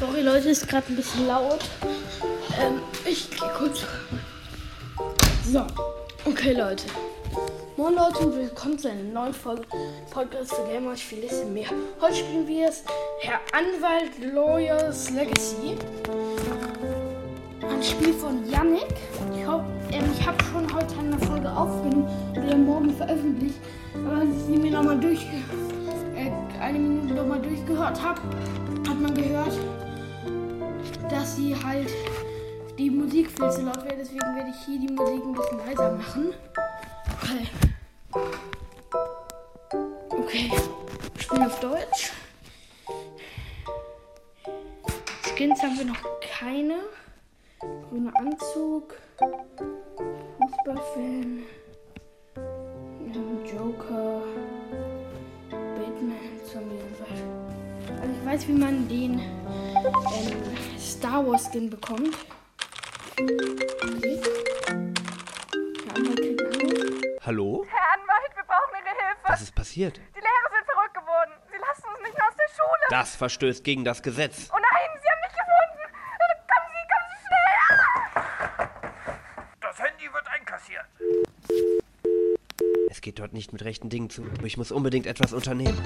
Sorry Leute, ist gerade ein bisschen laut. Ähm, ich gehe kurz. So, okay Leute. Moin Leute und willkommen zu einer neuen Folge Podcast für Gamer und vieles mehr. Heute spielen wir es Herr Anwalt Lawyers Legacy. Ein Spiel von Yannick. Ich, hoffe, ähm, ich habe schon heute eine Folge aufgenommen die morgen veröffentlicht. Aber als ich sie mir nochmal durch, äh, eine Minute nochmal durchgehört habe, hat man gehört, dass sie halt die Musik viel zu laut wäre. Deswegen werde ich hier die Musik ein bisschen leiser machen. Okay. Okay. Spielen auf Deutsch. Skins haben wir noch keine. Grüner Anzug. Fußballfan. Joker. Batman. Zombie. Also ich weiß, wie man den ähm, Star Wars Skin bekommt. Okay. Der andere kriegt einen Anruf. Hallo? Herr Anwalt, wir brauchen Ihre Hilfe. Was ist passiert? Die Lehrer sind verrückt geworden. Sie lassen uns nicht mehr aus der Schule. Das verstößt gegen das Gesetz. Oh nein, Sie haben mich gefunden. Kommen Sie, kommen Sie schnell. Das Handy wird einkassiert. Es geht dort nicht mit rechten Dingen zu. Aber ich muss unbedingt etwas unternehmen.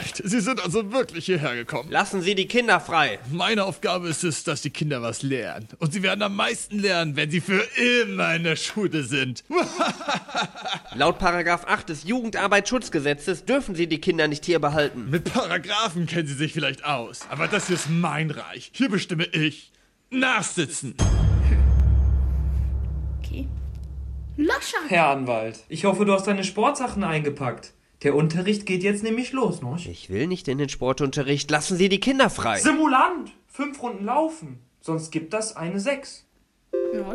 Anwalt, Sie sind also wirklich hierher gekommen. Lassen Sie die Kinder frei. Meine Aufgabe ist es, dass die Kinder was lernen. Und sie werden am meisten lernen, wenn sie für immer in der Schule sind. Laut Paragraph 8 des Jugendarbeitsschutzgesetzes dürfen Sie die Kinder nicht hier behalten. Mit Paragraphen kennen sie sich vielleicht aus. Aber das hier ist mein Reich. Hier bestimme ich. Nachsitzen. Okay. Lascher! Herr Anwalt, ich hoffe, du hast deine Sportsachen eingepackt. Der Unterricht geht jetzt nämlich los, ne? Ich will nicht in den Sportunterricht. Lassen Sie die Kinder frei. Simulant! Fünf Runden laufen. Sonst gibt das eine Sechs. Ja.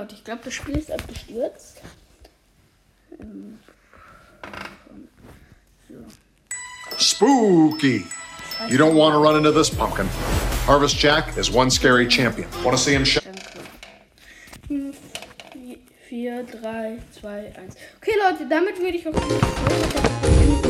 Leute, ich glaube, das Spiel ist abgestürzt. Ähm, Spooky. You don't want to run into this pumpkin. Harvest Jack is one scary champion. Want to see him shine? Danke. 4, 3, 2, 1. Okay, Leute, damit würde ich auch.